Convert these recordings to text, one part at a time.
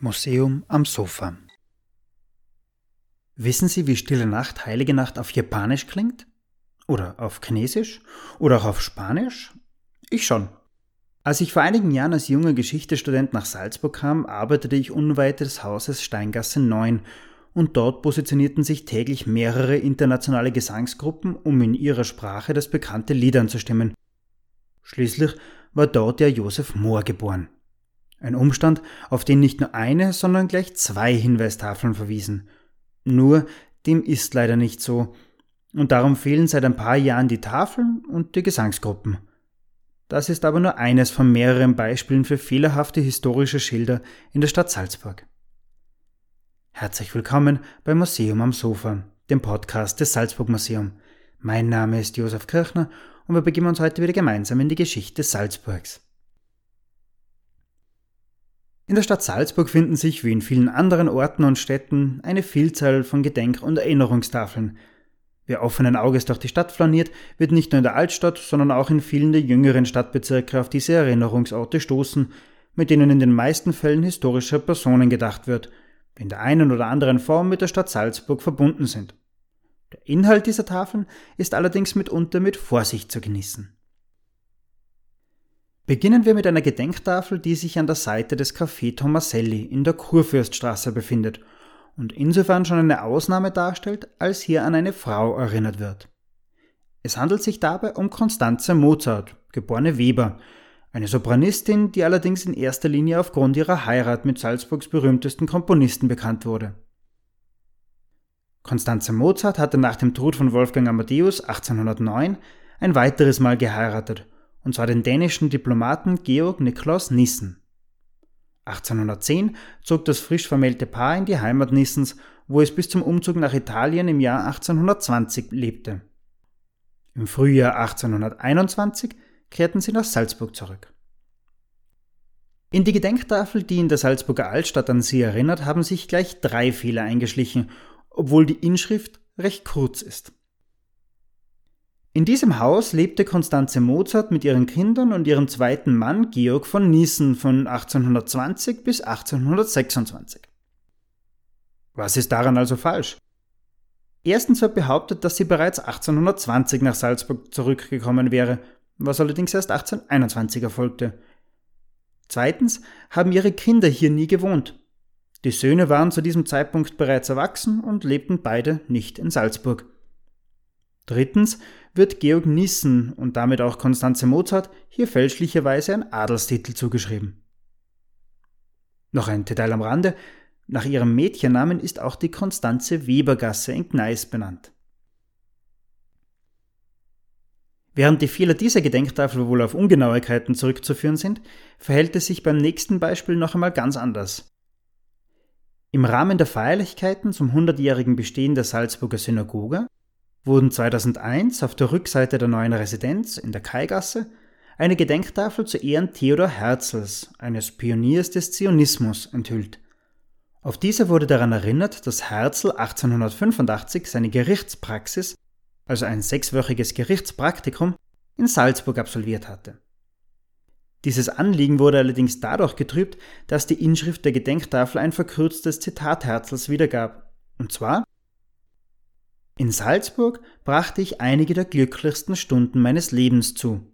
Museum am Sofa. Wissen Sie, wie Stille Nacht, Heilige Nacht auf Japanisch klingt? Oder auf Chinesisch? Oder auch auf Spanisch? Ich schon. Als ich vor einigen Jahren als junger Geschichtestudent nach Salzburg kam, arbeitete ich unweit des Hauses Steingasse 9 und dort positionierten sich täglich mehrere internationale Gesangsgruppen, um in ihrer Sprache das bekannte Lied anzustimmen. Schließlich war dort ja Josef Mohr geboren. Ein Umstand, auf den nicht nur eine, sondern gleich zwei Hinweistafeln verwiesen. Nur, dem ist leider nicht so, und darum fehlen seit ein paar Jahren die Tafeln und die Gesangsgruppen. Das ist aber nur eines von mehreren Beispielen für fehlerhafte historische Schilder in der Stadt Salzburg. Herzlich willkommen beim Museum am Sofa, dem Podcast des Salzburg Museum. Mein Name ist Josef Kirchner und wir begeben uns heute wieder gemeinsam in die Geschichte Salzburgs. In der Stadt Salzburg finden sich, wie in vielen anderen Orten und Städten, eine Vielzahl von Gedenk- und Erinnerungstafeln, Wer offenen Auges durch die Stadt flaniert, wird nicht nur in der Altstadt, sondern auch in vielen der jüngeren Stadtbezirke auf diese Erinnerungsorte stoßen, mit denen in den meisten Fällen historischer Personen gedacht wird, die in der einen oder anderen Form mit der Stadt Salzburg verbunden sind. Der Inhalt dieser Tafeln ist allerdings mitunter mit Vorsicht zu genießen. Beginnen wir mit einer Gedenktafel, die sich an der Seite des Café Tomaselli in der Kurfürststraße befindet und insofern schon eine Ausnahme darstellt, als hier an eine Frau erinnert wird. Es handelt sich dabei um Constanze Mozart, geborene Weber, eine Sopranistin, die allerdings in erster Linie aufgrund ihrer Heirat mit Salzburgs berühmtesten Komponisten bekannt wurde. Constanze Mozart hatte nach dem Tod von Wolfgang Amadeus 1809 ein weiteres Mal geheiratet, und zwar den dänischen Diplomaten Georg Niklaus Nissen. 1810 zog das frisch vermählte Paar in die Heimat Nissens, wo es bis zum Umzug nach Italien im Jahr 1820 lebte. Im Frühjahr 1821 kehrten sie nach Salzburg zurück. In die Gedenktafel, die in der Salzburger Altstadt an sie erinnert, haben sich gleich drei Fehler eingeschlichen, obwohl die Inschrift recht kurz ist. In diesem Haus lebte Constanze Mozart mit ihren Kindern und ihrem zweiten Mann Georg von Niesen von 1820 bis 1826. Was ist daran also falsch? Erstens wird behauptet, dass sie bereits 1820 nach Salzburg zurückgekommen wäre, was allerdings erst 1821 erfolgte. Zweitens haben ihre Kinder hier nie gewohnt. Die Söhne waren zu diesem Zeitpunkt bereits erwachsen und lebten beide nicht in Salzburg. Drittens wird Georg Nissen und damit auch Konstanze Mozart hier fälschlicherweise ein Adelstitel zugeschrieben. Noch ein Detail am Rande, nach ihrem Mädchennamen ist auch die Konstanze Webergasse in Gneis benannt. Während die Fehler dieser Gedenktafel wohl auf Ungenauigkeiten zurückzuführen sind, verhält es sich beim nächsten Beispiel noch einmal ganz anders. Im Rahmen der Feierlichkeiten zum 100-jährigen Bestehen der Salzburger Synagoge wurden 2001 auf der Rückseite der neuen Residenz in der Kaigasse eine Gedenktafel zu Ehren Theodor Herzls, eines Pioniers des Zionismus, enthüllt. Auf dieser wurde daran erinnert, dass Herzl 1885 seine Gerichtspraxis, also ein sechswöchiges Gerichtspraktikum, in Salzburg absolviert hatte. Dieses Anliegen wurde allerdings dadurch getrübt, dass die Inschrift der Gedenktafel ein verkürztes Zitat Herzls wiedergab, und zwar in Salzburg brachte ich einige der glücklichsten Stunden meines Lebens zu.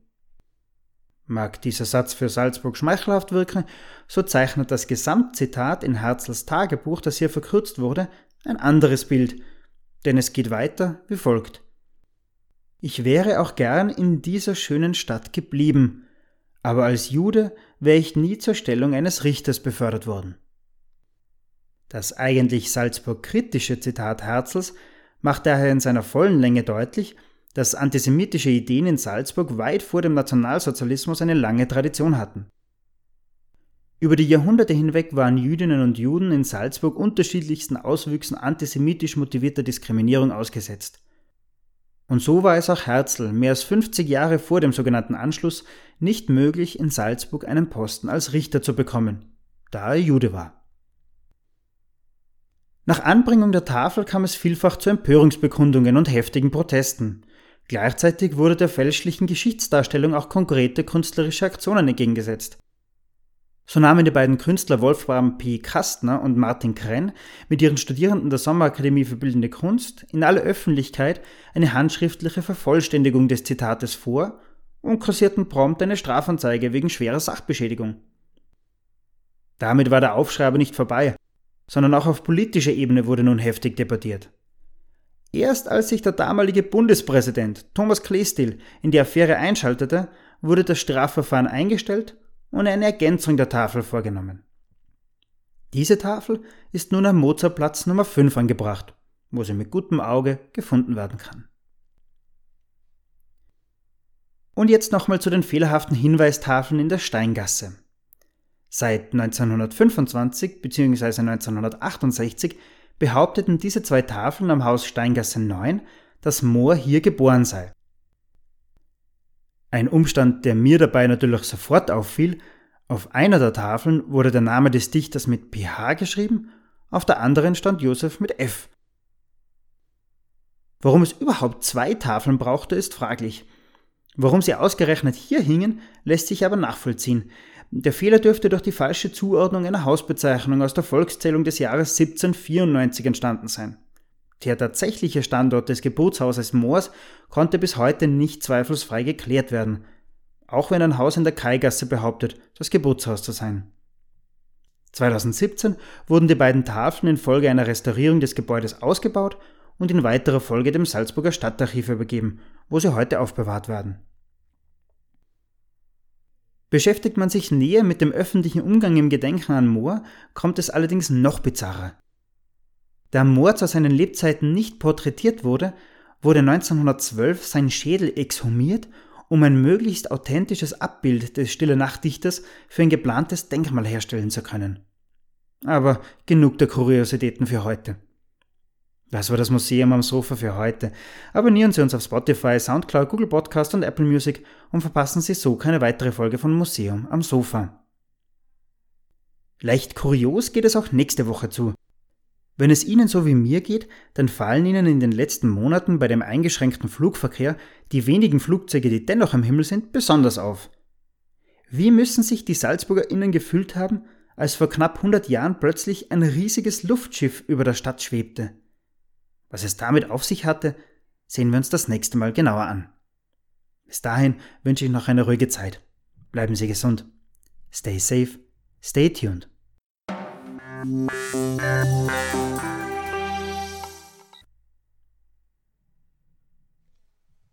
Mag dieser Satz für Salzburg schmeichelhaft wirken, so zeichnet das Gesamtzitat in Herzls Tagebuch, das hier verkürzt wurde, ein anderes Bild, denn es geht weiter wie folgt. Ich wäre auch gern in dieser schönen Stadt geblieben, aber als Jude wäre ich nie zur Stellung eines Richters befördert worden. Das eigentlich Salzburg kritische Zitat Herzls macht daher in seiner vollen Länge deutlich, dass antisemitische Ideen in Salzburg weit vor dem Nationalsozialismus eine lange Tradition hatten. Über die Jahrhunderte hinweg waren Jüdinnen und Juden in Salzburg unterschiedlichsten Auswüchsen antisemitisch motivierter Diskriminierung ausgesetzt. Und so war es auch Herzl mehr als 50 Jahre vor dem sogenannten Anschluss nicht möglich, in Salzburg einen Posten als Richter zu bekommen, da er Jude war. Nach Anbringung der Tafel kam es vielfach zu Empörungsbekundungen und heftigen Protesten. Gleichzeitig wurde der fälschlichen Geschichtsdarstellung auch konkrete künstlerische Aktionen entgegengesetzt. So nahmen die beiden Künstler Wolfram P. Kastner und Martin Krenn mit ihren Studierenden der Sommerakademie für Bildende Kunst in aller Öffentlichkeit eine handschriftliche Vervollständigung des Zitates vor und kassierten prompt eine Strafanzeige wegen schwerer Sachbeschädigung. Damit war der Aufschrei aber nicht vorbei, sondern auch auf politischer Ebene wurde nun heftig debattiert. Erst als sich der damalige Bundespräsident Thomas Kleestil in die Affäre einschaltete, wurde das Strafverfahren eingestellt und eine Ergänzung der Tafel vorgenommen. Diese Tafel ist nun am Mozartplatz Nummer 5 angebracht, wo sie mit gutem Auge gefunden werden kann. Und jetzt nochmal zu den fehlerhaften Hinweistafeln in der Steingasse. Seit 1925 bzw. 1968 behaupteten diese zwei Tafeln am Haus Steingasse 9, dass Mohr hier geboren sei. Ein Umstand, der mir dabei natürlich sofort auffiel, auf einer der Tafeln wurde der Name des Dichters mit PH geschrieben, auf der anderen stand Josef mit F. Warum es überhaupt zwei Tafeln brauchte, ist fraglich. Warum sie ausgerechnet hier hingen, lässt sich aber nachvollziehen. Der Fehler dürfte durch die falsche Zuordnung einer Hausbezeichnung aus der Volkszählung des Jahres 1794 entstanden sein. Der tatsächliche Standort des Geburtshauses Moors konnte bis heute nicht zweifelsfrei geklärt werden, auch wenn ein Haus in der Kaigasse behauptet, das Geburtshaus zu sein. 2017 wurden die beiden Tafeln infolge einer Restaurierung des Gebäudes ausgebaut und in weiterer Folge dem Salzburger Stadtarchiv übergeben, wo sie heute aufbewahrt werden. Beschäftigt man sich näher mit dem öffentlichen Umgang im Gedenken an Mohr, kommt es allerdings noch bizarrer. Da Mohr zu seinen Lebzeiten nicht porträtiert wurde, wurde 1912 sein Schädel exhumiert, um ein möglichst authentisches Abbild des Stille Nachtdichters für ein geplantes Denkmal herstellen zu können. Aber genug der Kuriositäten für heute. Das war das Museum am Sofa für heute. Abonnieren Sie uns auf Spotify, Soundcloud, Google Podcast und Apple Music und verpassen Sie so keine weitere Folge von Museum am Sofa. Leicht kurios geht es auch nächste Woche zu. Wenn es Ihnen so wie mir geht, dann fallen Ihnen in den letzten Monaten bei dem eingeschränkten Flugverkehr die wenigen Flugzeuge, die dennoch am Himmel sind, besonders auf. Wie müssen sich die SalzburgerInnen gefühlt haben, als vor knapp 100 Jahren plötzlich ein riesiges Luftschiff über der Stadt schwebte? Was es damit auf sich hatte, sehen wir uns das nächste Mal genauer an. Bis dahin wünsche ich noch eine ruhige Zeit. Bleiben Sie gesund. Stay safe, stay tuned. Música